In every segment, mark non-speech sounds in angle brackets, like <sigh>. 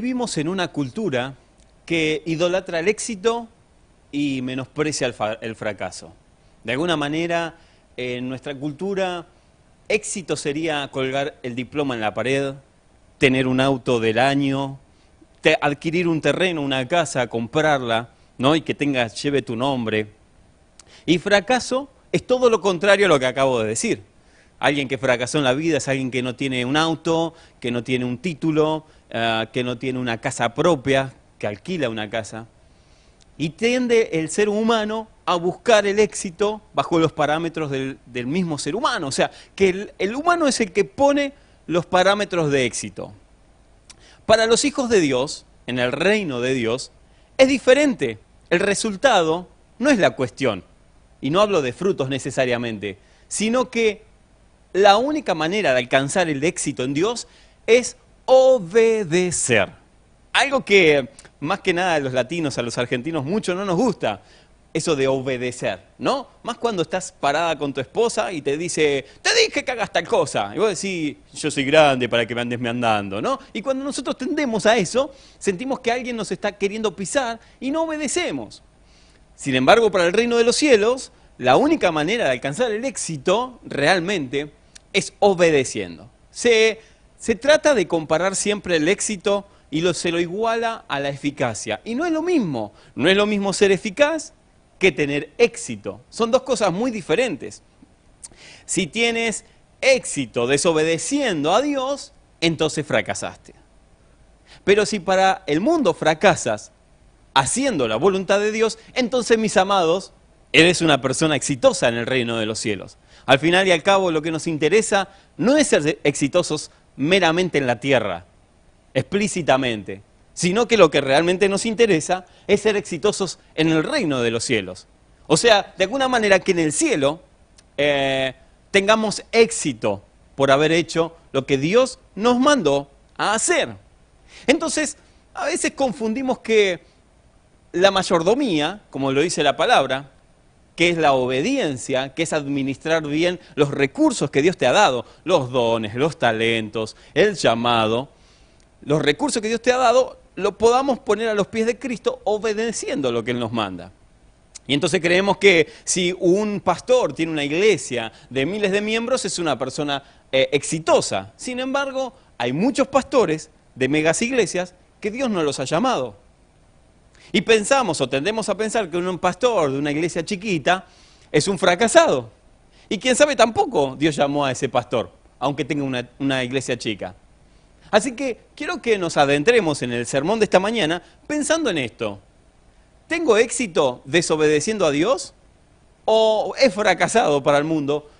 Vivimos en una cultura que idolatra el éxito y menosprecia el, fracaso. De alguna manera, en nuestra cultura, éxito sería colgar el diploma en la pared, tener un auto del año, adquirir un terreno, una casa, comprarla, ¿no? Y que tenga, lleve tu nombre. Y fracaso es todo lo contrario a lo que acabo de decir. Alguien que fracasó en la vida es alguien que no tiene un auto, que no tiene un título, ah, que no tiene una casa propia, que alquila una casa. Y tiende el ser humano a buscar el éxito bajo los parámetros del, del mismo ser humano. O sea, que el, el humano es el que pone los parámetros de éxito. Para los hijos de Dios, en el reino de Dios, es diferente. El resultado no es la cuestión. Y no hablo de frutos necesariamente, sino que la única manera de alcanzar el éxito en Dios es obedecer. Algo que más que nada a los latinos, a los argentinos, mucho no nos gusta. Eso de obedecer, ¿no? Más cuando estás parada con tu esposa y te dice, te dije que hagas tal cosa. Y vos decís, yo soy grande para que me andes me andando, ¿no? Y cuando nosotros tendemos a eso, sentimos que alguien nos está queriendo pisar y no obedecemos. Sin embargo, para el reino de los cielos, la única manera de alcanzar el éxito realmente es obedeciendo. Se, se trata de comparar siempre el éxito y lo, se lo iguala a la eficacia. Y no es lo mismo. No es lo mismo ser eficaz que tener éxito. Son dos cosas muy diferentes. Si tienes éxito desobedeciendo a Dios, entonces fracasaste. Pero si para el mundo fracasas haciendo la voluntad de Dios, entonces mis amados, eres una persona exitosa en el reino de los cielos. Al final y al cabo lo que nos interesa no es ser exitosos meramente en la tierra, explícitamente, sino que lo que realmente nos interesa es ser exitosos en el reino de los cielos. O sea, de alguna manera que en el cielo eh, tengamos éxito por haber hecho lo que Dios nos mandó a hacer. Entonces, a veces confundimos que la mayordomía, como lo dice la palabra, que es la obediencia, que es administrar bien los recursos que Dios te ha dado, los dones, los talentos, el llamado, los recursos que Dios te ha dado, lo podamos poner a los pies de Cristo obedeciendo lo que Él nos manda. Y entonces creemos que si un pastor tiene una iglesia de miles de miembros es una persona eh, exitosa. Sin embargo, hay muchos pastores de megas iglesias que Dios no los ha llamado. Y pensamos o tendemos a pensar que un pastor de una iglesia chiquita es un fracasado. Y quién sabe tampoco Dios llamó a ese pastor, aunque tenga una, una iglesia chica. Así que quiero que nos adentremos en el sermón de esta mañana pensando en esto. ¿Tengo éxito desobedeciendo a Dios? ¿O he fracasado para el mundo,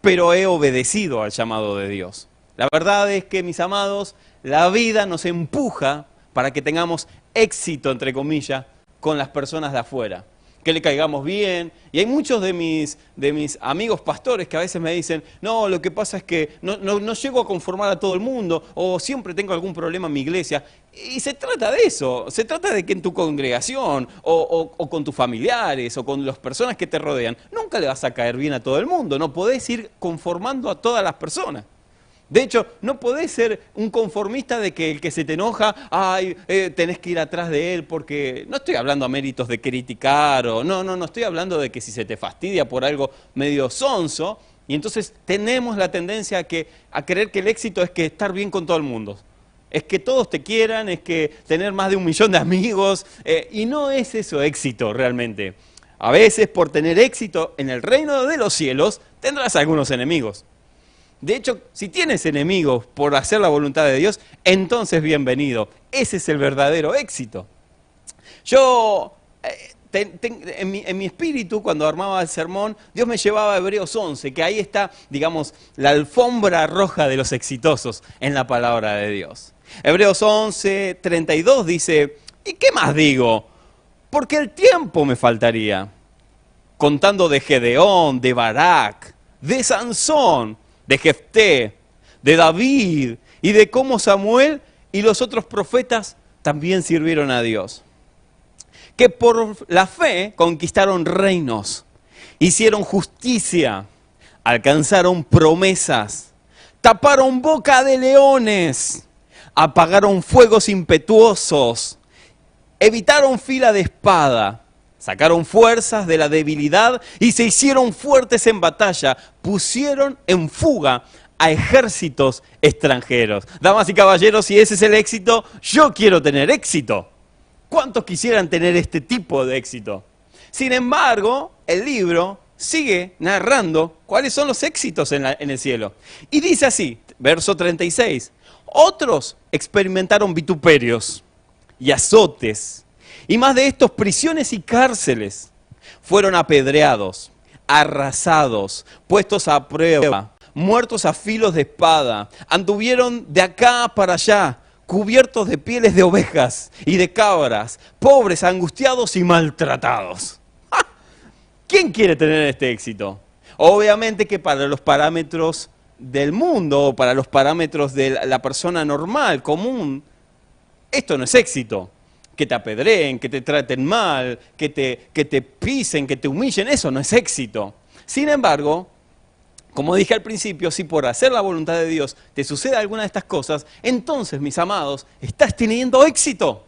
pero he obedecido al llamado de Dios? La verdad es que, mis amados, la vida nos empuja para que tengamos éxito, entre comillas, con las personas de afuera. Que le caigamos bien. Y hay muchos de mis, de mis amigos pastores que a veces me dicen, no, lo que pasa es que no, no, no llego a conformar a todo el mundo o siempre tengo algún problema en mi iglesia. Y se trata de eso, se trata de que en tu congregación o, o- o con tus familiares o con las personas que te rodean, nunca le vas a caer bien a todo el mundo, no podés ir conformando a todas las personas. De hecho, no podés ser un conformista de que el que se te enoja, ay, eh, tenés que ir atrás de él, porque no estoy hablando a méritos de criticar o no, no, no estoy hablando de que si se te fastidia por algo medio sonso, y entonces tenemos la tendencia a, que, a creer que el éxito es que estar bien con todo el mundo. Es que todos te quieran, es que tener más de un millón de amigos, eh, y no es eso éxito realmente. A veces por tener éxito en el reino de los cielos tendrás algunos enemigos. De hecho, si tienes enemigos por hacer la voluntad de Dios, entonces bienvenido. Ese es el verdadero éxito. Yo, eh, en, mi, en mi espíritu, cuando armaba el sermón, Dios me llevaba a Hebreos 11, que ahí está, digamos, la alfombra roja de los exitosos en la palabra de Dios. Hebreos 11, 32 dice, ¿y qué más digo? Porque el tiempo me faltaría contando de Gedeón, de Barak, de Sansón, de Jefté, de David y de cómo Samuel y los otros profetas también sirvieron a Dios. Que por la fe conquistaron reinos, hicieron justicia, alcanzaron promesas, taparon boca de leones, apagaron fuegos impetuosos, evitaron fila de espada, sacaron fuerzas de la debilidad y se hicieron fuertes en batalla, pusieron en fuga a ejércitos extranjeros. Damas y caballeros, si ese es el éxito, yo quiero tener éxito. ¿Cuántos quisieran tener este tipo de éxito? Sin embargo, el libro sigue narrando cuáles son los éxitos en, el cielo. Y dice así, verso 36, otros experimentaron vituperios y azotes, y más de estos prisiones y cárceles. Fueron apedreados, arrasados, puestos a prueba, muertos a filos de espada, anduvieron de acá para allá, cubiertos de pieles de ovejas y de cabras, pobres, angustiados y maltratados. ¿Quién quiere tener este éxito? Obviamente que para los parámetros del mundo, para los parámetros de la persona normal, común, esto no es éxito. Que te apedreen, que te traten mal, que te, que te pisen, que te humillen, eso no es éxito. Sin embargo, como dije al principio, si por hacer la voluntad de Dios te sucede alguna de estas cosas, entonces, mis amados, estás teniendo éxito.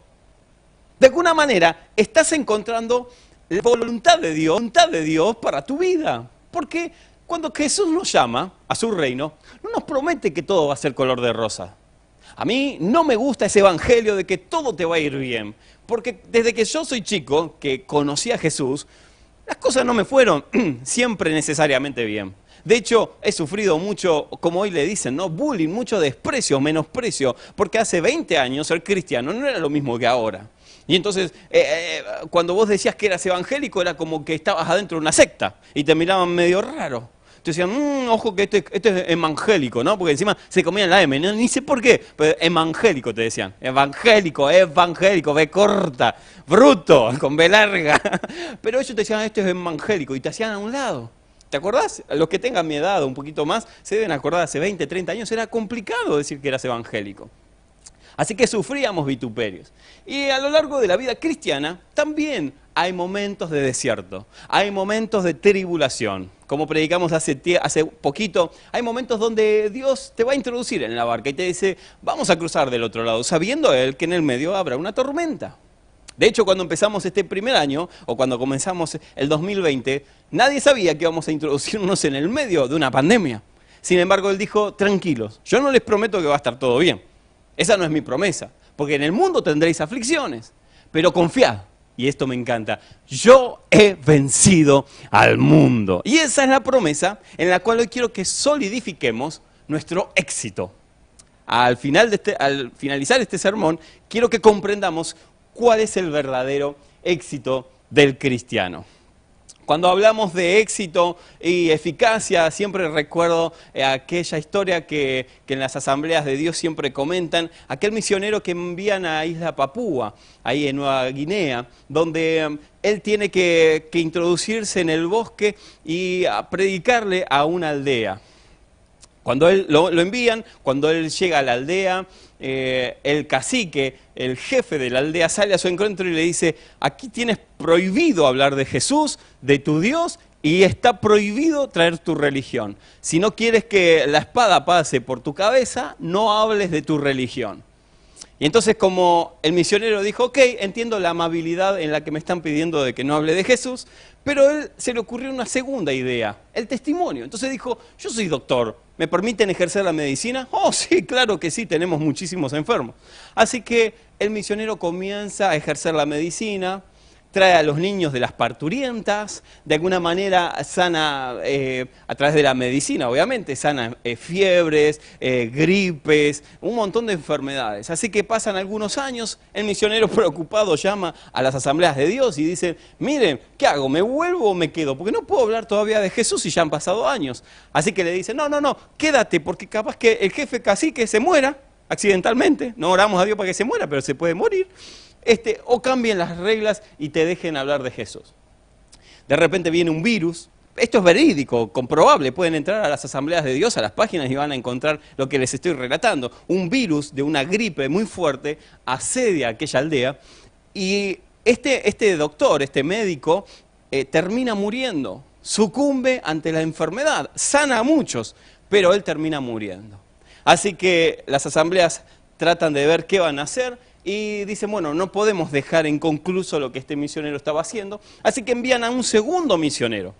De alguna manera, estás encontrando la voluntad de Dios, voluntad de Dios para tu vida. Porque cuando Jesús nos llama a su reino, no nos promete que todo va a ser color de rosa. A mí no me gusta ese evangelio de que todo te va a ir bien. Porque desde que yo soy chico, que conocí a Jesús, las cosas no me fueron <clears throat> siempre necesariamente bien. De hecho, he sufrido mucho, como hoy le dicen, ¿no? Bullying, mucho desprecio, menosprecio, porque hace 20 años ser cristiano no era lo mismo que ahora. Y entonces, eh, eh, cuando vos decías que eras evangélico, era como que estabas adentro de una secta y te miraban medio raro. Te decían, mmm, ojo que este, este, es evangélico, ¿no? Porque encima se comían la M, ni sé por qué, pero evangélico te decían. Evangélico, evangélico, B corta, bruto, con B larga. <laughs> Pero ellos te decían, este es evangélico, y te hacían a un lado. ¿Te acordás? Los que tengan mi edad un poquito más se deben acordar, hace 20, 30 años era complicado decir que eras evangélico. Así que sufríamos vituperios. Y a lo largo de la vida cristiana también hay momentos de desierto, hay momentos de tribulación. Como predicamos hace, poquito, hay momentos donde Dios te va a introducir en la barca y te dice, vamos a cruzar del otro lado, sabiendo Él que en el medio habrá una tormenta. De hecho, cuando empezamos este primer año, o cuando comenzamos el 2020, nadie sabía que íbamos a introducirnos en el medio de una pandemia. Sin embargo, Él dijo, tranquilos, yo no les prometo que va a estar todo bien. Esa no es mi promesa, porque en el mundo tendréis aflicciones, pero confiad, y esto me encanta, yo he vencido al mundo. Y esa es la promesa en la cual hoy quiero que solidifiquemos nuestro éxito. Al, final de este, al finalizar este sermón, quiero que comprendamos cuál es el verdadero éxito del cristiano. Cuando hablamos de éxito y eficacia, siempre recuerdo eh, aquella historia que, en las asambleas de Dios siempre comentan, aquel misionero que envían a Isla Papúa, ahí en Nueva Guinea, donde um, él tiene que, introducirse en el bosque y predicarle a una aldea. Cuando él lo, envían, cuando él llega a la aldea, eh, el cacique, el jefe de la aldea, sale a su encuentro y le dice, aquí tienes prohibido hablar de Jesús, de tu Dios, y está prohibido traer tu religión. Si no quieres que la espada pase por tu cabeza, no hables de tu religión. Y entonces como el misionero dijo, ok, entiendo la amabilidad en la que me están pidiendo de que no hable de Jesús, pero él se le ocurrió una segunda idea, el testimonio. Entonces dijo, yo soy doctor, ¿me permiten ejercer la medicina? Oh, <laughs> sí, claro que sí, tenemos muchísimos enfermos. Así que el misionero comienza a ejercer la medicina, trae a los niños de las parturientas, de alguna manera sana eh, a través de la medicina, obviamente, sana eh, fiebres, eh, gripes, un montón de enfermedades. Así que pasan algunos años, el misionero <laughs> preocupado llama a las asambleas de Dios y dice, miren, ¿qué hago? ¿Me vuelvo o me quedo? Porque no puedo hablar todavía de Jesús y ya han pasado años. Así que le dice, no, no, no, quédate, porque capaz que el jefe cacique se muera accidentalmente, no oramos a Dios para que se muera, pero se puede morir este, o cambien las reglas y te dejen hablar de Jesús. De repente viene un virus, esto es verídico, comprobable, pueden entrar a las asambleas de Dios, a las páginas y van a encontrar lo que les estoy relatando. Un virus de una gripe muy fuerte asedia aquella aldea y este, este doctor, este médico, eh, termina muriendo, sucumbe ante la enfermedad, sana a muchos, pero él termina muriendo. Así que las asambleas tratan de ver qué van a hacer y dicen, bueno, no podemos dejar inconcluso lo que este misionero estaba haciendo, así que envían a un segundo misionero.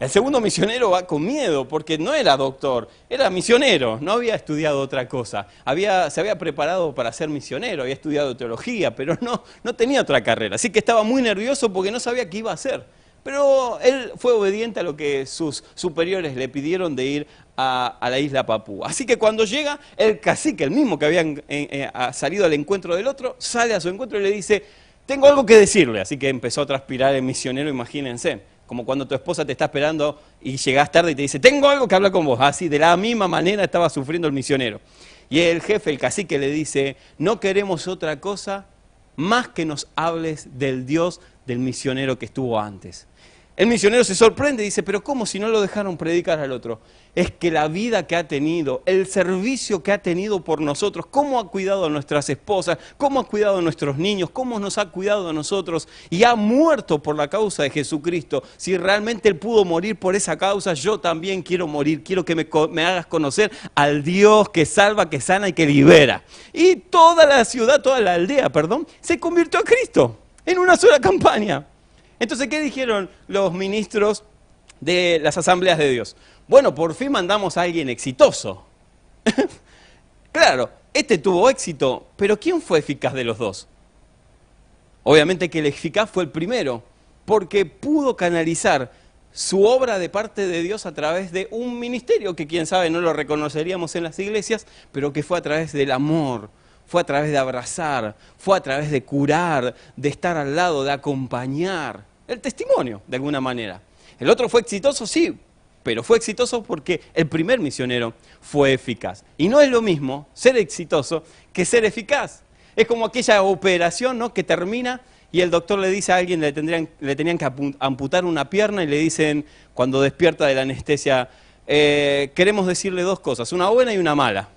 El segundo misionero va con miedo porque no era doctor, era misionero, no había estudiado otra cosa. Había, se había preparado para ser misionero, había estudiado teología, pero no, no tenía otra carrera. Así que estaba muy nervioso porque no sabía qué iba a hacer. Pero él fue obediente a lo que sus superiores le pidieron de ir a, la isla Papúa. Así que cuando llega, el cacique, el mismo que había eh, salido al encuentro del otro, sale a su encuentro y le dice, tengo algo que decirle. Así que empezó a transpirar el misionero, imagínense como cuando tu esposa te está esperando y llegas tarde y te dice, tengo algo que hablar con vos. Así, de la misma manera estaba sufriendo el misionero. Y el jefe, el cacique, le dice, no queremos otra cosa más que nos hables del Dios del misionero que estuvo antes. El misionero se sorprende y dice, pero ¿cómo si no lo dejaron predicar al otro? Es que la vida que ha tenido, el servicio que ha tenido por nosotros, cómo ha cuidado a nuestras esposas, cómo ha cuidado a nuestros niños, cómo nos ha cuidado a nosotros y ha muerto por la causa de Jesucristo. Si realmente Él pudo morir por esa causa, yo también quiero morir, quiero que me, me hagas conocer al Dios que salva, que sana y que libera. Y toda la ciudad, toda la aldea, perdón, se convirtió a Cristo en una sola campaña. Entonces, ¿qué dijeron los ministros de las asambleas de Dios? Bueno, por fin mandamos a alguien exitoso. <laughs> claro, este tuvo éxito, pero ¿quién fue eficaz de los dos? Obviamente que el eficaz fue el primero, porque pudo canalizar su obra de parte de Dios a través de un ministerio que quién sabe no lo reconoceríamos en las iglesias, pero que fue a través del amor, fue a través de abrazar, fue a través de curar, de estar al lado, de acompañar el testimonio, de alguna manera. El otro fue exitoso, sí, pero fue exitoso porque el primer misionero fue eficaz. Y no es lo mismo ser exitoso que ser eficaz. Es como aquella operación ¿no? que termina y el doctor le dice a alguien, le, tendrían, le tenían que amputar una pierna y le dicen, cuando despierta de la anestesia, eh, queremos decirle dos cosas, una buena y una mala.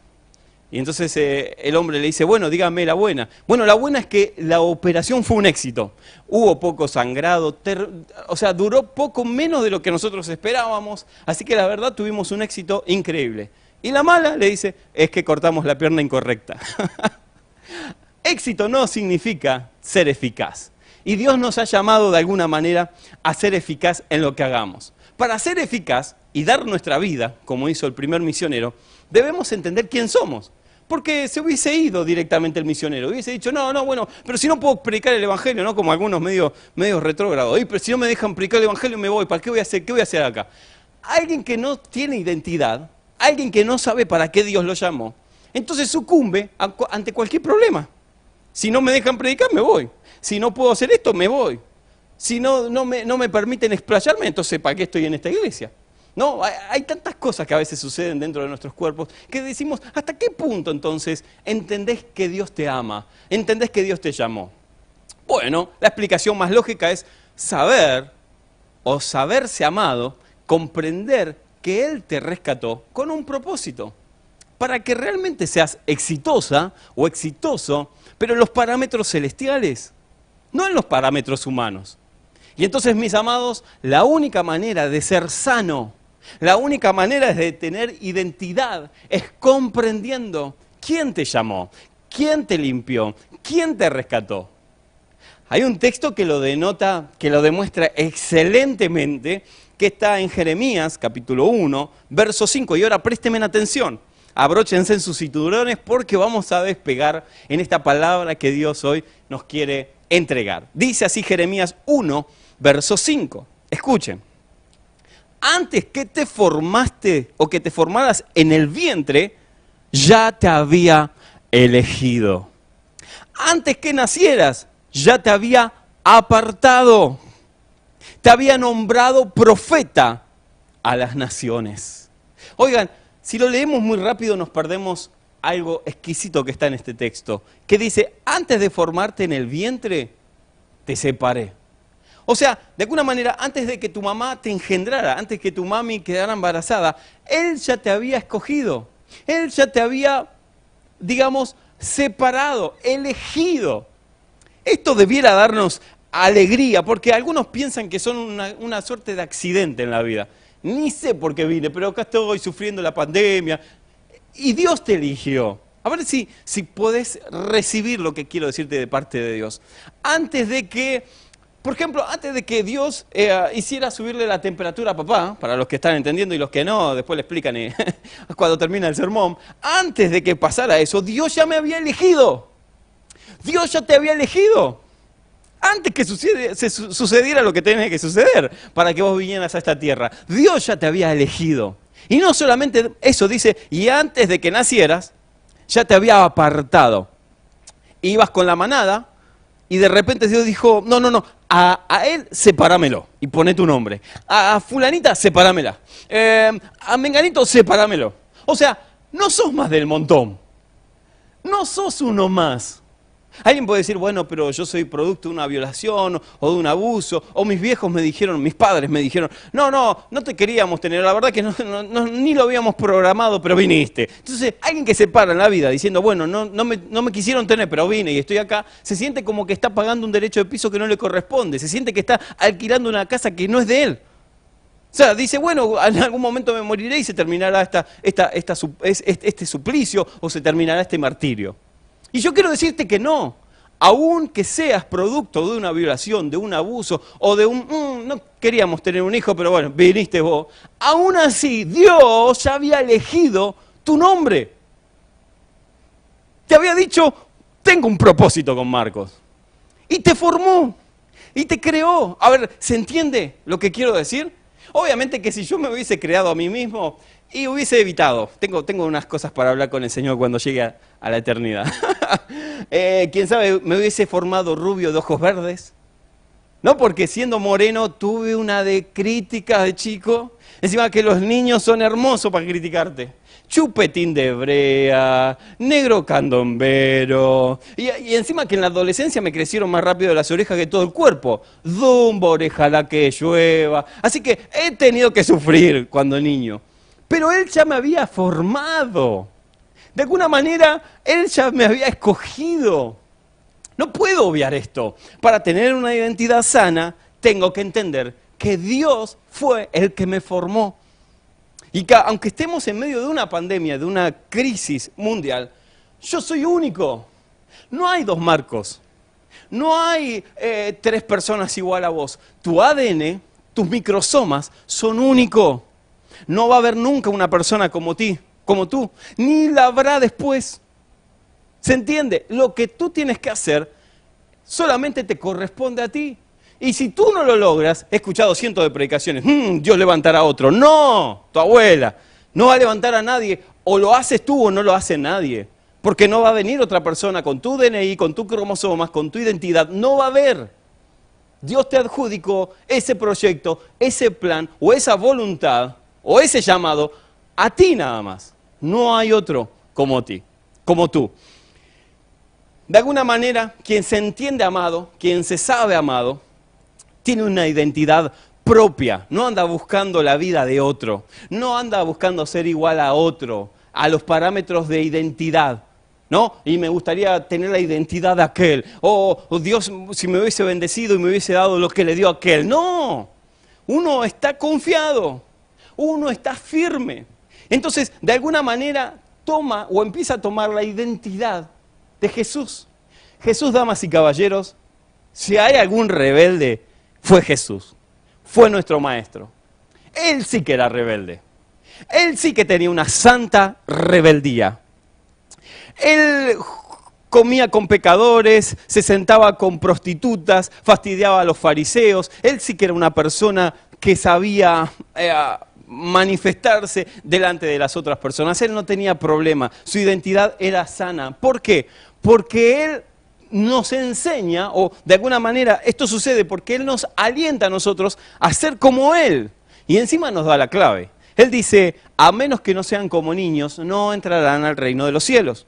Y entonces eh, el hombre le dice, bueno, dígame la buena. Bueno, la buena es que la operación fue un éxito. Hubo poco sangrado, o sea, duró poco menos de lo que nosotros esperábamos, así que la verdad tuvimos un éxito increíble. Y la mala, le dice, es que cortamos la pierna incorrecta. <laughs> éxito no significa ser eficaz. Y Dios nos ha llamado de alguna manera a ser eficaz en lo que hagamos. Para ser eficaz y dar nuestra vida, como hizo el primer misionero, debemos entender quién somos porque se hubiese ido directamente el misionero, hubiese dicho, no, no, bueno, pero si no puedo predicar el Evangelio, ¿no? Como algunos medios, medios retrógrados, pero si no me dejan predicar el Evangelio me voy, ¿para qué voy a hacer? ¿Qué voy a hacer acá? Alguien que no tiene identidad, alguien que no sabe para qué Dios lo llamó, entonces sucumbe ante cualquier problema. Si no me dejan predicar, me voy. Si no puedo hacer esto, me voy. Si no, no, me, no me permiten explayarme, entonces ¿para qué estoy en esta iglesia? No, hay, tantas cosas que a veces suceden dentro de nuestros cuerpos que decimos, ¿hasta qué punto entonces entendés que Dios te ama? ¿Entendés que Dios te llamó? Bueno, la explicación más lógica es saber o saberse amado, comprender que Él te rescató con un propósito, para que realmente seas exitosa o exitoso, pero en los parámetros celestiales, no en los parámetros humanos. Y entonces, mis amados, la única manera de ser sano, la única manera de tener identidad es comprendiendo quién te llamó, quién te limpió, quién te rescató. Hay un texto que lo denota, que lo demuestra excelentemente, que está en Jeremías capítulo 1, verso 5. Y ahora présteme atención, abróchense en sus cinturones porque vamos a despegar en esta palabra que Dios hoy nos quiere entregar. Dice así Jeremías 1, verso 5. Escuchen antes que te formaste o que te formaras en el vientre, ya te había elegido. Antes que nacieras, ya te había apartado. Te había nombrado profeta a las naciones. Oigan, si lo leemos muy rápido nos perdemos algo exquisito que está en este texto, que dice, antes de formarte en el vientre, te separé. O sea, de alguna manera, antes de que tu mamá te engendrara, antes que tu mami quedara embarazada, Él ya te había escogido. Él ya te había, digamos, separado, elegido. Esto debiera darnos alegría, porque algunos piensan que son una, una, suerte de accidente en la vida. Ni sé por qué vine, pero acá estoy sufriendo la pandemia. Y Dios te eligió. A ver si, si podés recibir lo que quiero decirte de parte de Dios. Antes de que, por ejemplo, antes de que Dios eh, hiciera subirle la temperatura a papá, para los que están entendiendo y los que no, después le explican eh, <laughs> cuando termina el sermón, antes de que pasara eso, Dios ya me había elegido. Dios ya te había elegido. Antes que sucediera lo que tenía que suceder para que vos vinieras a esta tierra. Dios ya te había elegido. Y no solamente eso, dice, y antes de que nacieras, ya te había apartado. Ibas con la manada y de repente Dios dijo, no, no, no, a, él sepáramelo y pone tu nombre. A, fulanita, sepáramela. Eh, a menganito, sepáramelo. O sea, no sos más del montón. No sos uno más. Alguien puede decir, bueno, pero yo soy producto de una violación o de un abuso, o mis viejos me dijeron, mis padres me dijeron, no, no, no te queríamos tener, la verdad que ni lo habíamos programado, pero viniste. Entonces, alguien que se para en la vida diciendo, bueno, no, no, me, no me quisieron tener, pero vine y estoy acá, se siente como que está pagando un derecho de piso que no le corresponde, se siente que está alquilando una casa que no es de él. O sea, dice, bueno, en algún momento me moriré y se terminará esta, esta, esta, este suplicio o se terminará este martirio. Y yo quiero decirte que no. Aún que seas producto de una violación, de un abuso o de un... Mm, no queríamos tener un hijo, pero bueno, viniste vos. Aún así, Dios había elegido tu nombre. Te había dicho, tengo un propósito con Marcos. Y te formó. Y te creó. A ver, ¿se entiende lo que quiero decir? Obviamente que si yo me hubiese creado a mí mismo, y hubiese evitado. Tengo, tengo unas cosas para hablar con el Señor cuando llegue a, la eternidad. <laughs> Eh, quién sabe, me hubiese formado rubio de ojos verdes. No, porque siendo moreno tuve una de críticas de chico. Encima que los niños son hermosos para criticarte. Chupetín de brea, negro candombero. Y, encima que en la adolescencia me crecieron más rápido las orejas que todo el cuerpo. Dumbo, oreja la que llueva. Así que he tenido que sufrir cuando niño. Pero Él ya me había formado. De alguna manera, Él ya me había escogido. No puedo obviar esto. Para tener una identidad sana, tengo que entender que Dios fue el que me formó. Y que aunque estemos en medio de una pandemia, de una crisis mundial, yo soy único. No hay dos marcos. No hay eh, tres personas igual a vos. Tu ADN, tus microsomas son únicos. No va a haber nunca una persona como ti, como tú, ni la habrá después. ¿Se entiende? Lo que tú tienes que hacer solamente te corresponde a ti. Y si tú no lo logras, he escuchado cientos de predicaciones, mm, Dios levantará a otro. No, tu abuela, no va a levantar a nadie. O lo haces tú o no lo hace nadie. Porque no va a venir otra persona con tu DNI, con tus cromosomas, con tu identidad. No va a haber. Dios te adjudicó ese proyecto, ese plan o esa voluntad o ese llamado a ti nada más. No hay otro como ti, como tú. De alguna manera, quien se entiende amado, quien se sabe amado, tiene una identidad propia, no anda buscando la vida de otro, no anda buscando ser igual a otro, a los parámetros de identidad. ¿No? Y me gustaría tener la identidad de aquel. O oh, Dios, si me hubiese bendecido y me hubiese dado lo que le dio a aquel. No, uno está confiado uno está firme. Entonces, de alguna manera, toma o empieza a tomar la identidad de Jesús. Jesús, damas y caballeros, si hay algún rebelde, fue Jesús. Fue nuestro maestro. Él sí que era rebelde. Él sí que tenía una santa rebeldía. Él comía con pecadores, se sentaba con prostitutas, fastidiaba a los fariseos. Él sí que era una persona que sabía eh, manifestarse delante de las otras personas. Él no tenía problema, su identidad era sana. ¿Por qué? Porque Él nos enseña, o de alguna manera esto sucede porque Él nos alienta a nosotros a ser como Él. Y encima nos da la clave. Él dice, a menos que no sean como niños, no entrarán al reino de los cielos.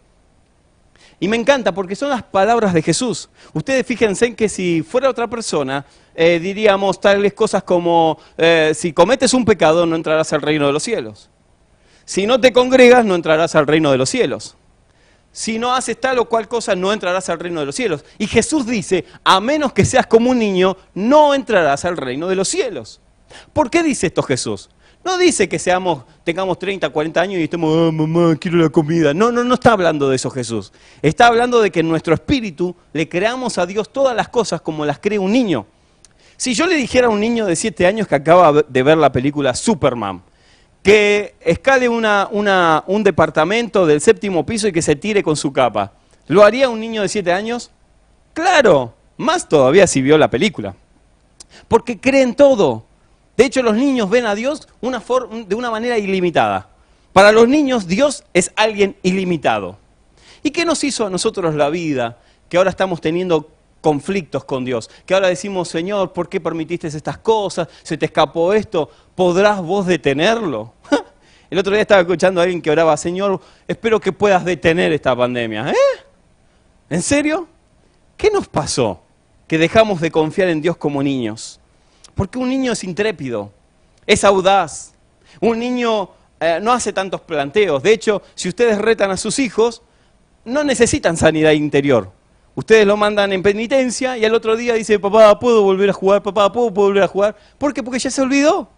Y me encanta porque son las palabras de Jesús. Ustedes fíjense en que si fuera otra persona, eh, diríamos tales cosas como, eh, si cometes un pecado no entrarás al reino de los cielos. Si no te congregas no entrarás al reino de los cielos. Si no haces tal o cual cosa no entrarás al reino de los cielos. Y Jesús dice, a menos que seas como un niño, no entrarás al reino de los cielos. ¿Por qué dice esto Jesús? No dice que seamos, tengamos 30, 40 años y estemos, ah, mamá, quiero la comida. No, no, no está hablando de eso Jesús. Está hablando de que en nuestro espíritu le creamos a Dios todas las cosas como las cree un niño. Si yo le dijera a un niño de 7 años que acaba de ver la película Superman, que escale un departamento del séptimo piso y que se tire con su capa, ¿lo haría un niño de 7 años? Claro, más todavía si vio la película. Porque creen todo. De hecho, los niños ven a Dios de una manera ilimitada. Para los niños, Dios es alguien ilimitado. ¿Y qué nos hizo a nosotros la vida? Que ahora estamos teniendo conflictos con Dios. Que ahora decimos, Señor, ¿por qué permitiste estas cosas? ¿Se te escapó esto? ¿Podrás vos detenerlo? <laughs> El otro día estaba escuchando a alguien que oraba, Señor, espero que puedas detener esta pandemia. ¿Eh? ¿En serio? ¿Qué nos pasó? Que dejamos de confiar en Dios como niños. Porque un niño es intrépido, es audaz. Un niño eh, no hace tantos planteos. De hecho, si ustedes retan a sus hijos, no necesitan sanidad interior. Ustedes lo mandan en penitencia y al otro día dice, papá, ¿puedo volver a jugar? Papá, ¿puedo volver a jugar? ¿Por qué? Porque ya se olvidó.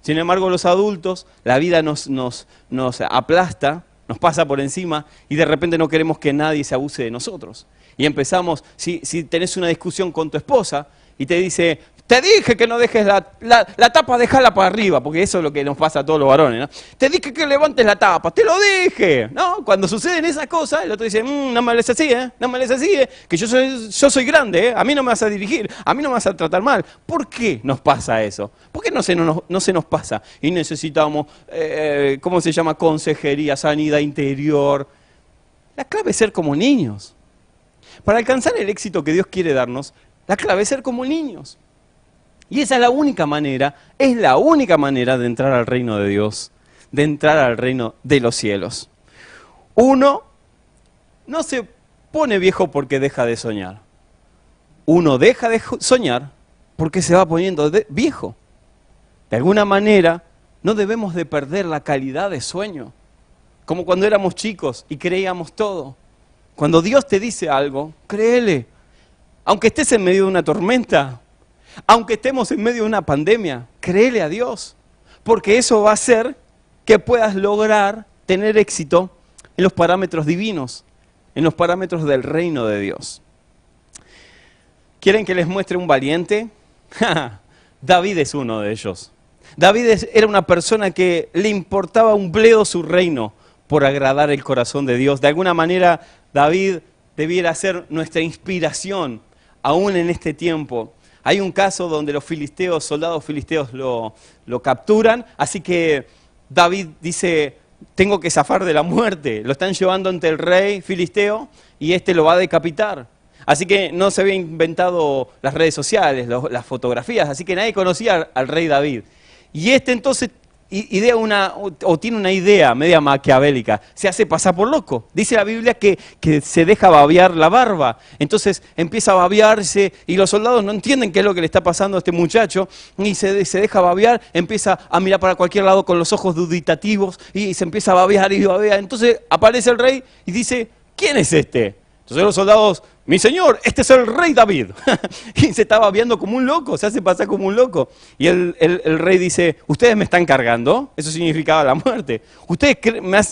Sin embargo, los adultos, la vida nos, nos, nos aplasta, nos pasa por encima y de repente no queremos que nadie se abuse de nosotros. Y empezamos, si, si tenés una discusión con tu esposa y te dice, te dije que no dejes la, la, tapa, déjala para arriba, porque eso es lo que nos pasa a todos los varones, ¿no? Te dije que levantes la tapa, te lo dije, ¿no? Cuando suceden esas cosas, el otro dice, mm, no me les así, ¿eh? No me les así, ¿eh? Que yo soy, grande, ¿eh? A mí no me vas a dirigir, a mí no me vas a tratar mal. ¿Por qué nos pasa eso? ¿Por qué no se nos, no se nos pasa? Y necesitamos, eh, ¿cómo se llama? Consejería, sanidad interior. La clave es ser como niños. Para alcanzar el éxito que Dios quiere darnos, la clave es ser como niños. Y esa es la única manera, es la única manera de entrar al reino de Dios, de entrar al reino de los cielos. Uno no se pone viejo porque deja de soñar. Uno deja de soñar porque se va poniendo viejo. De alguna manera, no debemos de perder la calidad de sueño, como cuando éramos chicos y creíamos todo. Cuando Dios te dice algo, créele. Aunque estés en medio de una tormenta, aunque estemos en medio de una pandemia, créele a Dios, porque eso va a hacer que puedas lograr tener éxito en los parámetros divinos, en los parámetros del reino de Dios. ¿Quieren que les muestre un valiente? <laughs> David es uno de ellos. David era una persona que le importaba un bledo su reino por agradar el corazón de Dios. De alguna manera, David debiera ser nuestra inspiración, aún en este tiempo. Hay un caso donde los filisteos, soldados filisteos lo, capturan, así que David dice, tengo que zafar de la muerte. Lo están llevando ante el rey filisteo y este lo va a decapitar. Así que no se había inventado las redes sociales, las fotografías, así que nadie conocía al rey David. Y este entonces idea una, o tiene una idea media maquiavélica, se hace pasar por loco. Dice la Biblia que, que, se deja babear la barba. Entonces empieza a babearse y los soldados no entienden qué es lo que le está pasando a este muchacho y se, se deja babear, empieza a mirar para cualquier lado con los ojos duditativos y se empieza a babear y babear. Entonces aparece el rey y dice, ¿quién es este? Entonces los soldados, mi señor, este es el rey David. <laughs> y se estaba viendo como un loco, se hace pasar como un loco. Y el, rey dice, ustedes me están cargando, eso significaba la muerte. Ustedes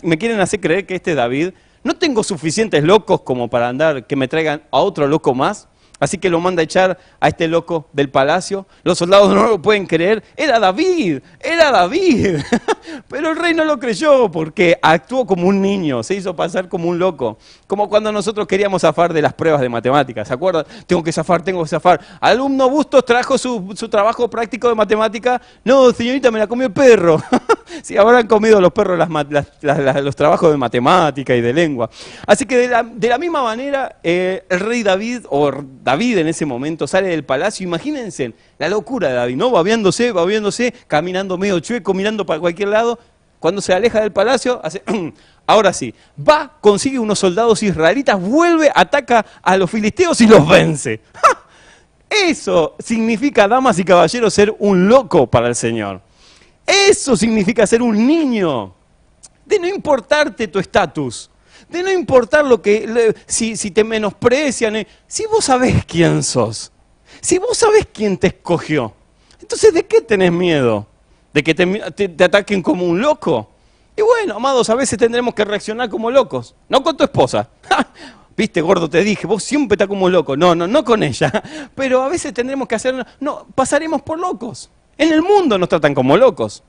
me quieren hacer creer que este David, no tengo suficientes locos como para andar, que me traigan a otro loco más. Así que lo manda a echar a este loco del palacio. Los soldados <laughs> no lo pueden creer. Era David, era David. <laughs> Pero el rey no lo creyó porque actuó como un niño, se hizo pasar como un loco. Como cuando nosotros queríamos zafar de las pruebas de matemáticas. ¿Se acuerdan? Tengo que zafar, tengo que zafar. Alumno Bustos trajo su, trabajo práctico de matemática. No, señorita, me la comió el perro. <laughs> sí, habrán comido los perros los trabajos de matemática y de lengua. Así que de la, misma manera, eh, el rey David, o David en ese momento sale del palacio, imagínense la locura de David, ¿no? Babiándose, babiándose, caminando medio chueco, mirando para cualquier lado. Cuando se aleja del palacio, hace, <clears throat> ahora sí, va, consigue unos soldados israelitas, vuelve, ataca a los filisteos y los vence. <laughs> Eso significa, damas y caballeros, ser un loco para el Señor. Eso significa ser un niño. De no importarte tu estatus, de no importar lo que, si, si te menosprecian, eh, si vos sabés quién sos, si vos sabés quién te escogió, entonces ¿de qué tenés miedo? de que te, ataquen como un loco. Y bueno, amados, a veces tendremos que reaccionar como locos. No con tu esposa. <laughs> Viste, gordo, te dije, vos siempre estás como loco. No, no, no con ella. <laughs> Pero a veces tendremos que hacer... No, pasaremos por locos. En el mundo nos tratan como locos.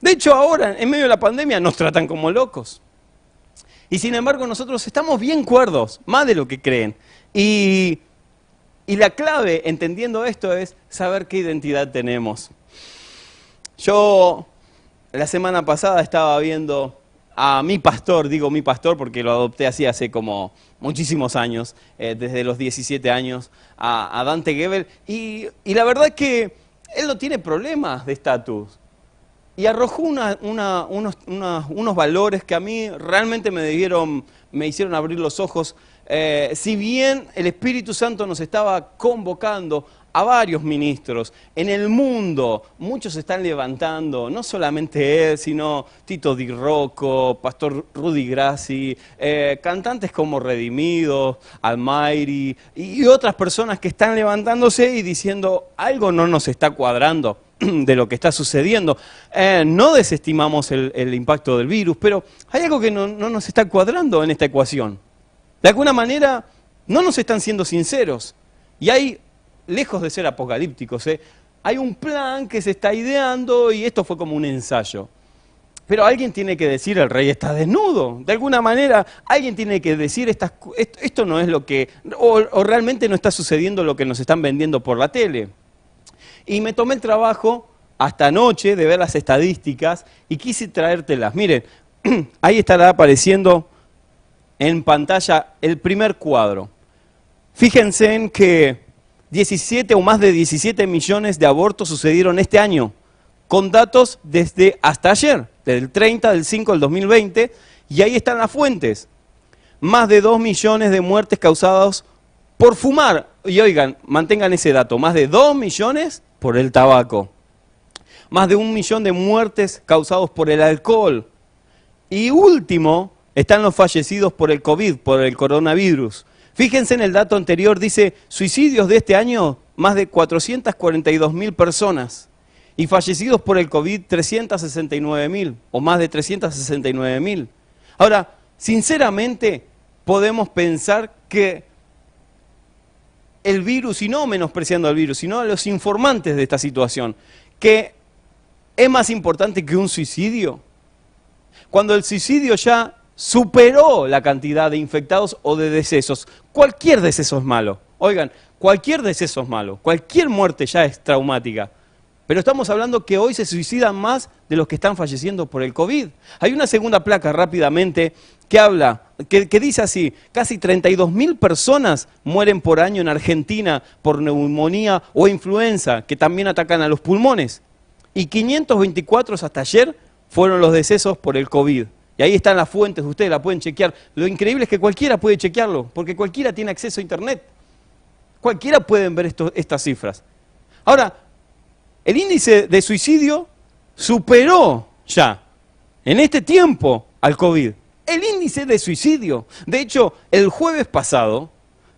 De hecho, ahora, en medio de la pandemia, nos tratan como locos. Y sin embargo, nosotros estamos bien cuerdos, más de lo que creen. Y, y la clave, entendiendo esto, es saber qué identidad tenemos. Yo la semana pasada estaba viendo a mi pastor, digo mi pastor porque lo adopté así hace como muchísimos años, eh, desde los 17 años, a, Dante Gebel, y, la verdad que él no tiene problemas de estatus. Y arrojó unos, unos, valores que a mí realmente me, dieron, me hicieron abrir los ojos. Eh, si bien el Espíritu Santo nos estaba convocando a varios ministros. En el mundo muchos están levantando, no solamente él, sino Tito Di Rocco, Pastor Rudy Grassi, eh, cantantes como Redimido, Almighty y otras personas que están levantándose y diciendo algo no nos está cuadrando <clears throat> de lo que está sucediendo. Eh, no desestimamos el, impacto del virus, pero hay algo que no nos está cuadrando en esta ecuación. De alguna manera no nos están siendo sinceros. Y hay lejos de ser apocalípticos, ¿eh? hay un plan que se está ideando y esto fue como un ensayo. Pero alguien tiene que decir, el rey está desnudo. De alguna manera, alguien tiene que decir, esto, no es lo que, o, realmente no está sucediendo lo que nos están vendiendo por la tele. Y me tomé el trabajo hasta anoche de ver las estadísticas y quise traértelas. Miren, <clears throat> ahí estará apareciendo en pantalla el primer cuadro. Fíjense en que 17 o más de 17 millones de abortos sucedieron este año, con datos desde hasta ayer, del 30 del 5 del 2020, y ahí están las fuentes. Más de 2 millones de muertes causadas por fumar. Y oigan, mantengan ese dato, más de 2 millones por el tabaco. Más de un millón de muertes causados por el alcohol. Y último, están los fallecidos por el COVID, por el coronavirus. Fíjense en el dato anterior, dice suicidios de este año, más de 442 mil personas. Y fallecidos por el COVID, 369 mil, o más de 369 mil. Ahora, sinceramente, podemos pensar que el virus, y no menospreciando al virus, sino a los informantes de esta situación, que es más importante que un suicidio. Cuando el suicidio ya superó la cantidad de infectados o de decesos. Cualquier deceso es malo. Oigan, cualquier deceso es malo. Cualquier muerte ya es traumática. Pero estamos hablando que hoy se suicidan más de los que están falleciendo por el COVID. Hay una segunda placa rápidamente que habla, que, dice así, casi 32 mil personas mueren por año en Argentina por neumonía o influenza, que también atacan a los pulmones. Y 524 hasta ayer fueron los decesos por el COVID. Y ahí están las fuentes, ustedes la pueden chequear. Lo increíble es que cualquiera puede chequearlo, porque cualquiera tiene acceso a Internet. Cualquiera puede ver estas cifras. Ahora, el índice de suicidio superó ya, en este tiempo, al COVID. El índice de suicidio. De hecho, el jueves pasado,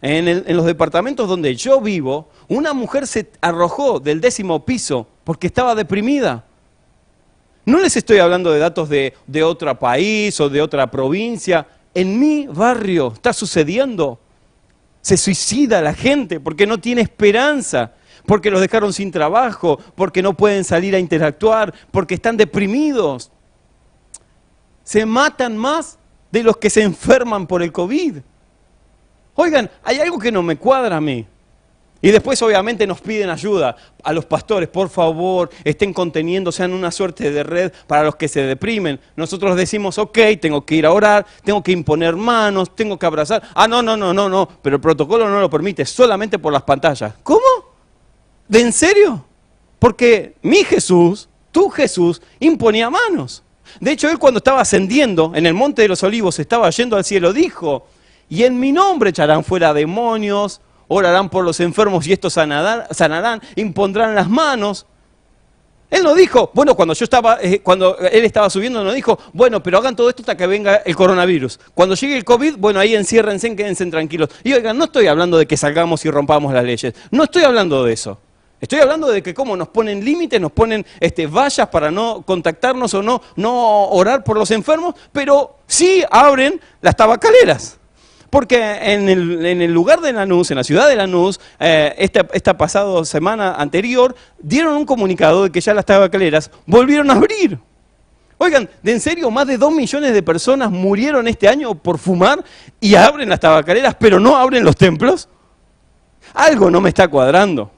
en, en los departamentos donde yo vivo, una mujer se arrojó del décimo piso porque estaba deprimida. No les estoy hablando de datos de, otro país o de otra provincia. En mi barrio está sucediendo. Se suicida la gente porque no tiene esperanza, porque los dejaron sin trabajo, porque no pueden salir a interactuar, porque están deprimidos. Se matan más de los que se enferman por el COVID. Oigan, hay algo que no me cuadra a mí. Y después obviamente nos piden ayuda a los pastores, por favor, estén conteniendo, sean una suerte de red para los que se deprimen. Nosotros decimos, ok, tengo que ir a orar, tengo que imponer manos, tengo que abrazar. Ah, no, no, no, no, no, pero el protocolo no lo permite, solamente por las pantallas. ¿Cómo? ¿De en serio? Porque mi Jesús, tu Jesús, imponía manos. De hecho, él cuando estaba ascendiendo en el Monte de los Olivos, estaba yendo al cielo, dijo, y en mi nombre echarán fuera demonios, orarán por los enfermos y estos sanarán, impondrán las manos. Él no dijo, bueno, cuando yo estaba, eh, cuando él estaba subiendo, no dijo, bueno, pero hagan todo esto hasta que venga el coronavirus. Cuando llegue el COVID, bueno, ahí enciérrense, quédense tranquilos. Y oigan, no estoy hablando de que salgamos y rompamos las leyes. No estoy hablando de eso. Estoy hablando de que cómo nos ponen límites, nos ponen este, vallas para no contactarnos o no, no orar por los enfermos, pero sí abren las tabacaleras. Porque en el, lugar de Lanús, en la ciudad de Lanús, eh, esta, pasada semana anterior, dieron un comunicado de que ya las tabacaleras volvieron a abrir. Oigan, ¿de en serio más de dos millones de personas murieron este año por fumar y abren las tabacaleras, pero no abren los templos? Algo no me está cuadrando.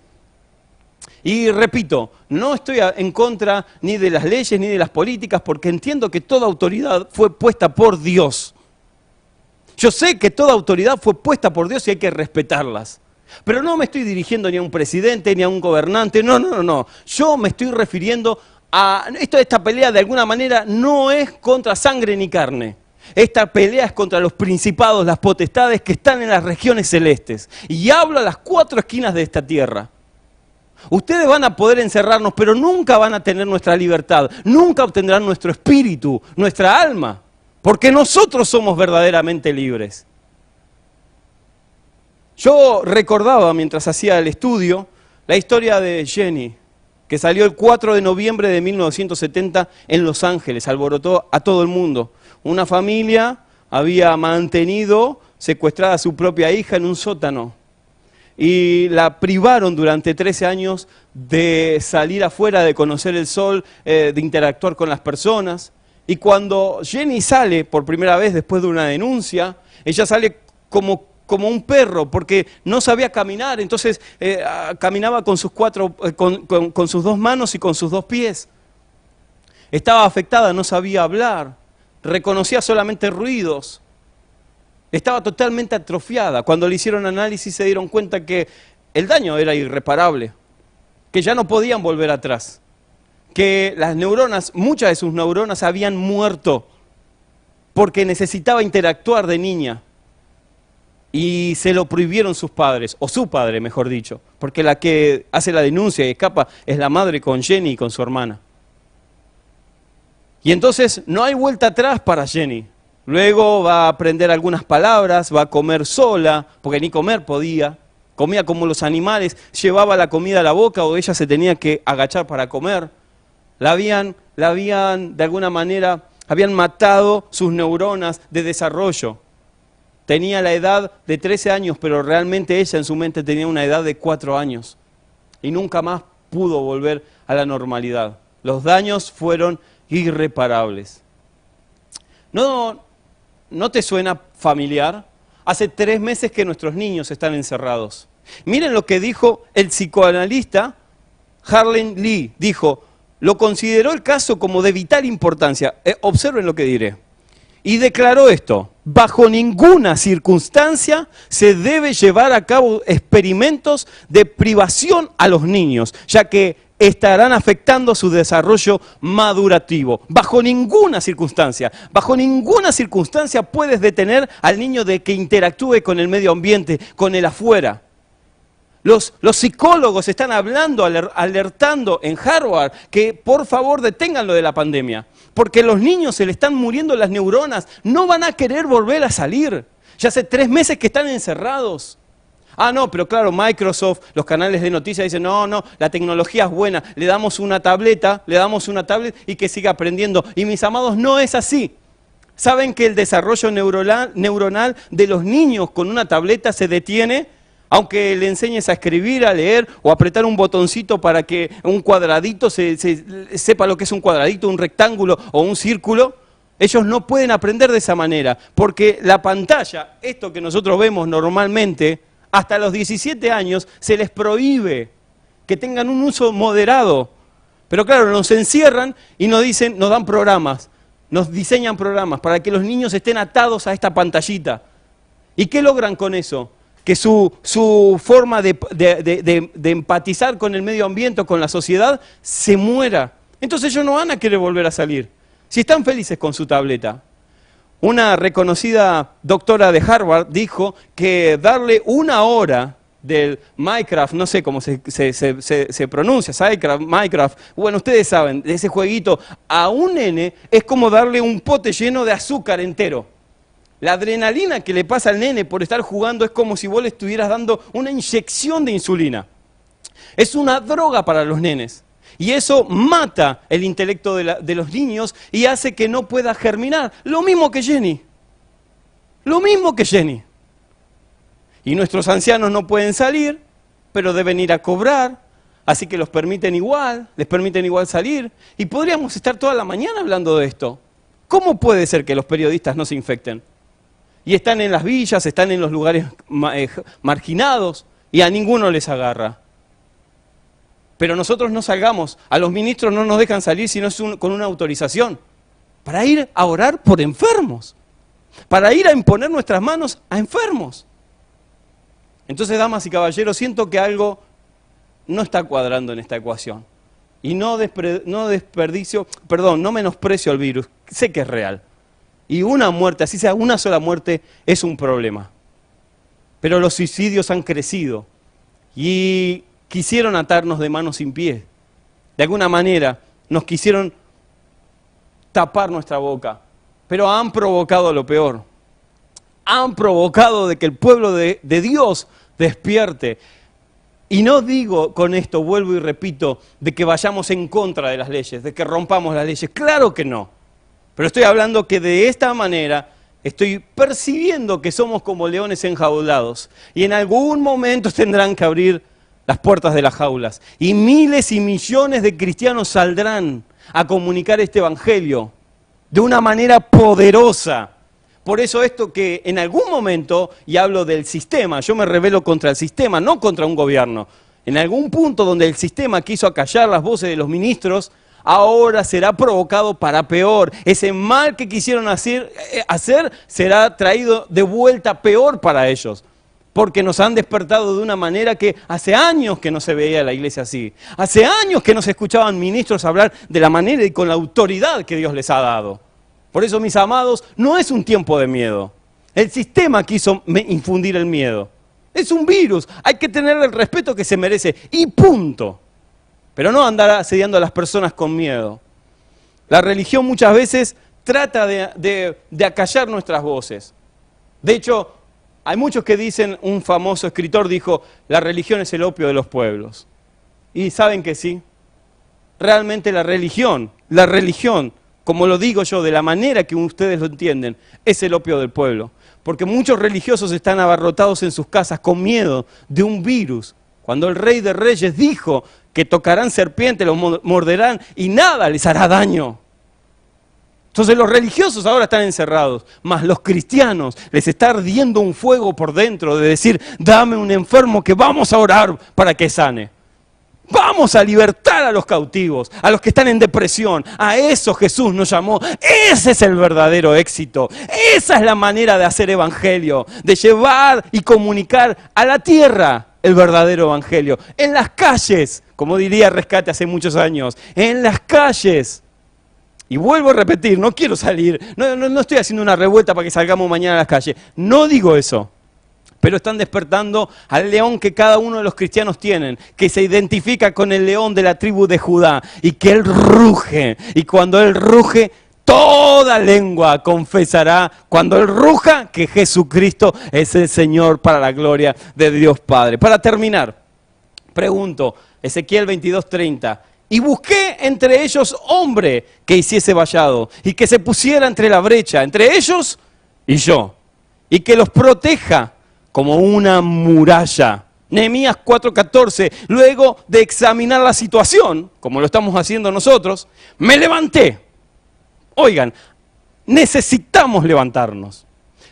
Y repito, no estoy en contra ni de las leyes ni de las políticas porque entiendo que toda autoridad fue puesta por Dios. Yo sé que toda autoridad fue puesta por Dios y hay que respetarlas. Pero no me estoy dirigiendo ni a un presidente ni a un gobernante, no, no, no, no. Yo me estoy refiriendo a... Esto, esta pelea de alguna manera no es contra sangre ni carne. Esta pelea es contra los principados, las potestades que están en las regiones celestes. Y hablo a las cuatro esquinas de esta tierra. Ustedes van a poder encerrarnos, pero nunca van a tener nuestra libertad, nunca obtendrán nuestro espíritu, nuestra alma, porque nosotros somos verdaderamente libres. Yo recordaba mientras hacía el estudio la historia de Jenny, que salió el 4 de noviembre de 1970 en Los Ángeles, alborotó a todo el mundo. Una familia había mantenido secuestrada a su propia hija en un sótano y la privaron durante 13 años de salir afuera, de conocer el sol, eh, de interactuar con las personas. Y cuando Jenny sale por primera vez después de una denuncia, ella sale como, como un perro porque no sabía caminar, entonces eh, caminaba con sus, cuatro, eh, con sus dos manos y con sus dos pies. Estaba afectada, no sabía hablar, reconocía solamente ruidos. Estaba totalmente atrofiada. Cuando le hicieron análisis se dieron cuenta que el daño era irreparable, que ya no podían volver atrás, que las neuronas, muchas de sus neuronas habían muerto porque necesitaba interactuar de niña. Y se lo prohibieron sus padres, o su padre, mejor dicho, porque la que hace la denuncia y escapa es la madre con Jenny y con su hermana. Y entonces no hay vuelta atrás para Jenny. Luego va a aprender algunas palabras, va a comer sola, porque ni comer podía. Comía como los animales, llevaba la comida a la boca o ella se tenía que agachar para comer. La habían, la habían de alguna manera, habían matado sus neuronas de desarrollo. Tenía la edad de 13 años, pero realmente ella en su mente tenía una edad de 4 años. Y nunca más pudo volver a la normalidad. Los daños fueron irreparables. No, ¿No te suena familiar? Hace tres meses que nuestros niños están encerrados. Miren lo que dijo el psicoanalista Harlan Lee. Dijo, lo consideró el caso como de vital importancia. Eh, observen lo que diré. Y declaró esto, bajo ninguna circunstancia se debe llevar a cabo experimentos de privación a los niños, ya que estarán afectando su desarrollo madurativo. Bajo ninguna circunstancia, bajo ninguna circunstancia puedes detener al niño de que interactúe con el medio ambiente, con el afuera. Los, psicólogos están hablando, alertando en Harvard que por favor detengan lo de la pandemia, porque los niños se le están muriendo las neuronas, no van a querer volver a salir. Ya hace tres meses que están encerrados. Ah, no, pero claro, Microsoft, los canales de noticias dicen, no, no, la tecnología es buena, le damos una tableta, le damos una tablet y que siga aprendiendo. Y mis amados, no es así. ¿Saben que el desarrollo neuronal, de los niños con una tableta se detiene? Aunque le enseñes a escribir, a leer o apretar un botoncito para que un cuadradito se, sepa lo que es un cuadradito, un rectángulo o un círculo, ellos no pueden aprender de esa manera, porque la pantalla, esto que nosotros vemos normalmente, hasta los 17 años se les prohíbe que tengan un uso moderado. Pero claro, nos encierran y nos dicen, nos dan programas, nos diseñan programas para que los niños estén atados a esta pantallita. ¿Y qué logran con eso? Que su, su forma de, de, empatizar con el medio ambiente con la sociedad se muera. Entonces ellos no van a querer volver a salir. Si están felices con su tableta. Una reconocida doctora de Harvard dijo que darle una hora del Minecraft, no sé cómo se, pronuncia, Minecraft, bueno, ustedes saben, de ese jueguito, a un nene es como darle un pote lleno de azúcar entero. La adrenalina que le pasa al nene por estar jugando es como si vos le estuvieras dando una inyección de insulina. Es una droga para los nenes. Y eso mata el intelecto de, de, los niños y hace que no pueda germinar. Lo mismo que Jenny. Lo mismo que Jenny. Y nuestros ancianos no pueden salir, pero deben ir a cobrar. Así que los permiten igual, les permiten igual salir. Y podríamos estar toda la mañana hablando de esto. ¿Cómo puede ser que los periodistas no se infecten? Y están en las villas, están en los lugares eh, marginados y a ninguno les agarra. Pero nosotros no salgamos, a los ministros no nos dejan salir sino con una autorización, para ir a orar por enfermos, para ir a imponer nuestras manos a enfermos. Entonces, damas y caballeros, siento que algo no está cuadrando en esta ecuación. Y no, no desperdicio, perdón, no menosprecio al virus, sé que es real. Y una muerte, así sea una sola muerte, es un problema. Pero los suicidios han crecido y quisieron atarnos de manos sin pies. De alguna manera nos quisieron tapar nuestra boca, pero han provocado lo peor. Han provocado de que el pueblo de, de Dios despierte. Y no digo con esto, vuelvo y repito, de que vayamos en contra de las leyes, de que rompamos las leyes. Claro que no. Pero estoy hablando que de esta manera estoy percibiendo que somos como leones enjaulados. Y en algún momento <laughs> tendrán que abrir las puertas de las jaulas. Y miles y millones de cristianos saldrán a comunicar este Evangelio de una manera poderosa. Por eso esto que en algún momento, y hablo del sistema, yo me revelo contra el sistema, no contra un gobierno. En algún punto donde el sistema quiso acallar las voces de los ministros, ahora será provocado para peor. Ese mal que quisieron hacer, eh, hacer será traído de vuelta peor para ellos. Porque nos han despertado de una manera que hace años que no se veía la iglesia así. Hace años que no se escuchaban ministros hablar de la manera y con la autoridad que Dios les ha dado. Por eso, mis amados, no es un tiempo de miedo. El sistema quiso infundir el miedo. Es un virus. Hay que tener el respeto que se merece. Y punto. Pero no andar asediando a las personas con miedo. La religión muchas veces trata de, acallar nuestras voces. De hecho, hay muchos que dicen, un famoso escritor dijo, la religión es el opio de los pueblos. Y saben que sí. Realmente la religión, la religión, como lo digo yo, de la manera que ustedes lo entienden, es el opio del pueblo. Porque muchos religiosos están abarrotados en sus casas con miedo de un virus. Cuando el rey de reyes dijo que tocarán serpientes, los morderán y nada les hará daño. Entonces los religiosos ahora están encerrados, mas los cristianos les está ardiendo un fuego por dentro de decir, dame un enfermo que vamos a orar para que sane. Vamos a libertar a los cautivos, a los que están en depresión. A eso Jesús nos llamó. Ese es el verdadero éxito. Esa es la manera de hacer evangelio, de llevar y comunicar a la tierra el verdadero evangelio. En las calles, como diría Rescate hace muchos años, en las calles. Y vuelvo a repetir, no quiero salir, no, estoy haciendo una revuelta para que salgamos mañana a las calles. No digo eso pero están despertando al león que cada uno de los cristianos tienen, que se identifica con el león de la tribu de Judá y que él ruge. Y cuando él ruge, toda lengua confesará, cuando él ruja, que Jesucristo es el Señor para la gloria de Dios Padre. Para terminar, pregunto, Ezequiel 22:30. Y busqué entre ellos hombre que hiciese vallado y que se pusiera entre la brecha, entre ellos y yo, y que los proteja como una muralla. Nehemías 4:14, luego de examinar la situación, como lo estamos haciendo nosotros, me levanté. Oigan, necesitamos levantarnos.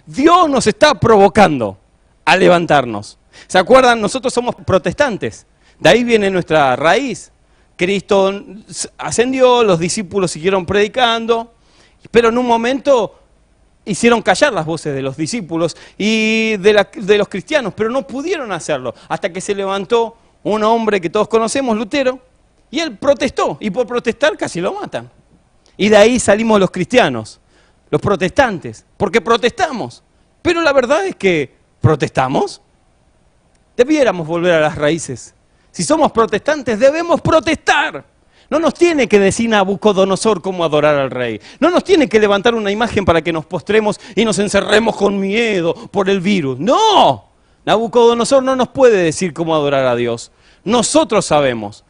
Dios nos está provocando a levantarnos. ¿Se acuerdan? Nosotros somos protestantes. De ahí viene nuestra raíz. Cristo ascendió, los discípulos siguieron predicando, pero en un momento hicieron callar las voces de los discípulos y de, los cristianos, pero no pudieron hacerlo hasta que se levantó un hombre que todos conocemos, Lutero, y él protestó, y por protestar casi lo matan. Y de ahí salimos los cristianos, los protestantes, porque protestamos. Pero la verdad es que protestamos. Debiéramos volver a las raíces. Si somos protestantes, debemos protestar. No nos tiene que decir Nabucodonosor cómo adorar al rey. No nos tiene que levantar una imagen para que nos postremos y nos encerremos con miedo por el virus. No, Nabucodonosor no nos puede decir cómo adorar a Dios. Nosotros sabemos.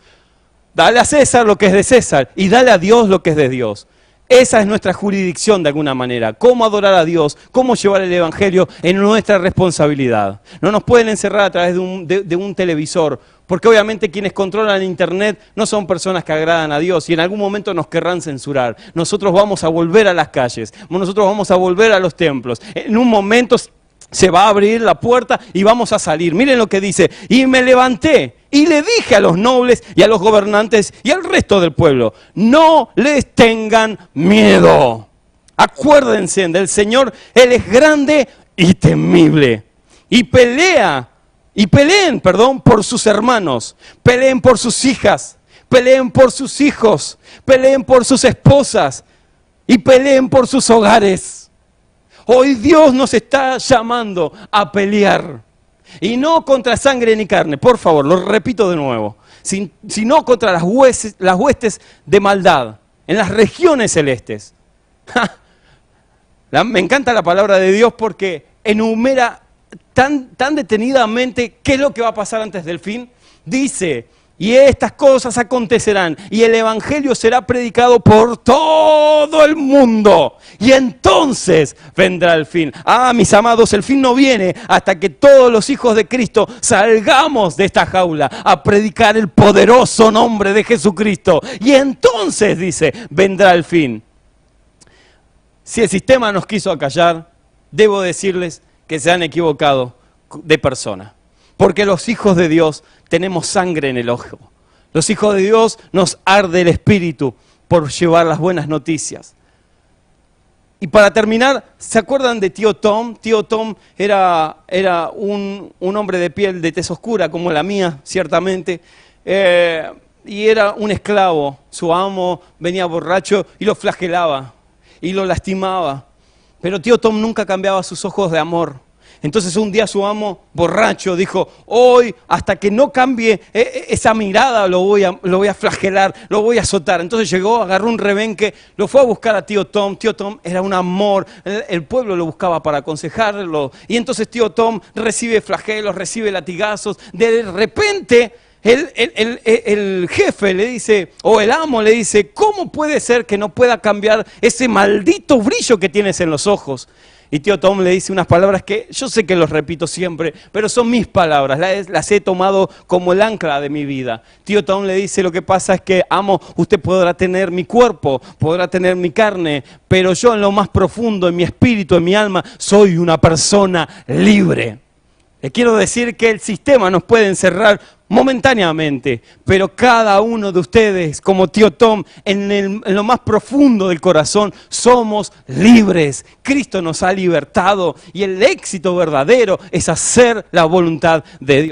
Dale a César lo que es de César y dale a Dios lo que es de Dios. Esa es nuestra jurisdicción de alguna manera. Cómo adorar a Dios, cómo llevar el Evangelio en nuestra responsabilidad. No nos pueden encerrar a través de un, de un, televisor, porque obviamente quienes controlan Internet no son personas que agradan a Dios y en algún momento nos querrán censurar. Nosotros vamos a volver a las calles, nosotros vamos a volver a los templos. En un momento se va a abrir la puerta y vamos a salir. Miren lo que dice. Y me levanté y le dije a los nobles y a los gobernantes y al resto del pueblo, no les tengan miedo. Acuérdense del Señor, Él es grande y temible. Y pelea, y peleen, perdón, por sus hermanos, peleen por sus hijas, peleen por sus hijos, peleen por sus esposas y peleen por sus hogares. Hoy Dios nos está llamando a pelear. Y no contra sangre ni carne, por favor, lo repito de nuevo, sino contra las, huestes de maldad en las regiones celestes. <laughs> me encanta la palabra de Dios porque enumera tan, tan detenidamente qué es lo que va a pasar antes del fin. Dice, y estas cosas acontecerán y el Evangelio será predicado por todo el mundo. Y entonces vendrá el fin. Ah, mis amados, el fin no viene hasta que todos los hijos de Cristo salgamos de esta jaula a predicar el poderoso nombre de Jesucristo. Y entonces, dice, vendrá el fin. Si el sistema nos quiso acallar, debo decirles que se han equivocado de persona. Porque los hijos de Dios tenemos sangre en el ojo. Los hijos de Dios nos arde el espíritu por llevar las buenas noticias. Y para terminar, ¿se acuerdan de tío Tom? Tío Tom era, era un, hombre de piel de tez oscura, como la mía, ciertamente. Eh, y era un esclavo. Su amo venía borracho y lo flagelaba y lo lastimaba. Pero tío Tom nunca cambiaba sus ojos de amor. Entonces un día su amo, borracho, dijo, hoy hasta que no cambie eh, eh, esa mirada lo voy, a, lo voy a flagelar, lo voy a azotar. Entonces llegó, agarró un rebenque, lo fue a buscar a tío Tom. Tío Tom era un amor, el, pueblo lo buscaba para aconsejarlo. Y entonces tío Tom recibe flagelos, recibe latigazos. De repente... El, el, jefe le dice, o el amo le dice, ¿cómo puede ser que no pueda cambiar ese maldito brillo que tienes en los ojos? Y tío Tom le dice unas palabras que yo sé que los repito siempre, pero son mis palabras, las, he tomado como el ancla de mi vida. Tío Tom le dice, lo que pasa es que, amo, usted podrá tener mi cuerpo, podrá tener mi carne, pero yo en lo más profundo, en mi espíritu, en mi alma, soy una persona libre. Le quiero decir que el sistema nos puede encerrar momentáneamente, pero cada uno de ustedes, como tío Tom, en, lo más profundo del corazón, somos libres. Cristo nos ha libertado y el éxito verdadero es hacer la voluntad de Dios.